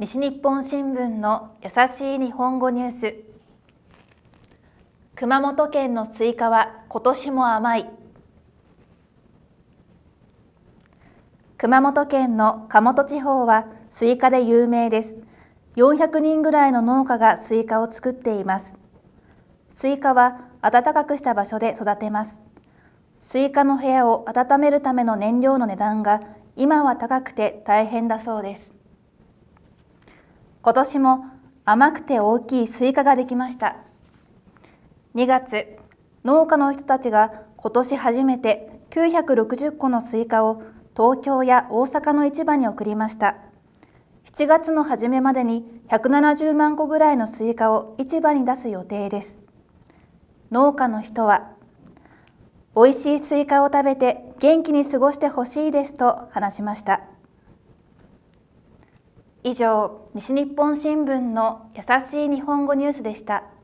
西日本新聞の優しい日本語ニュース。熊本県のスイカは今年も甘い。熊本県の鹿本地方はスイカで有名です。400人ぐらいの農家がスイカを作っています。スイカは暖かくした場所で育てます。スイカの部屋を温めるための燃料の値段が今は高くて大変だそうです。今年も甘くて大きいスイカができました。2月農家の人たちが今年初めて960個のスイカを東京や大阪の市場に送りました。7月の初めまでに170万個ぐらいのスイカを市場に出す予定です。農家の人は美味しいスイカを食べて元気に過ごしてほしいですと話しました。以上西日本新聞の優しい日本語ニュースでした。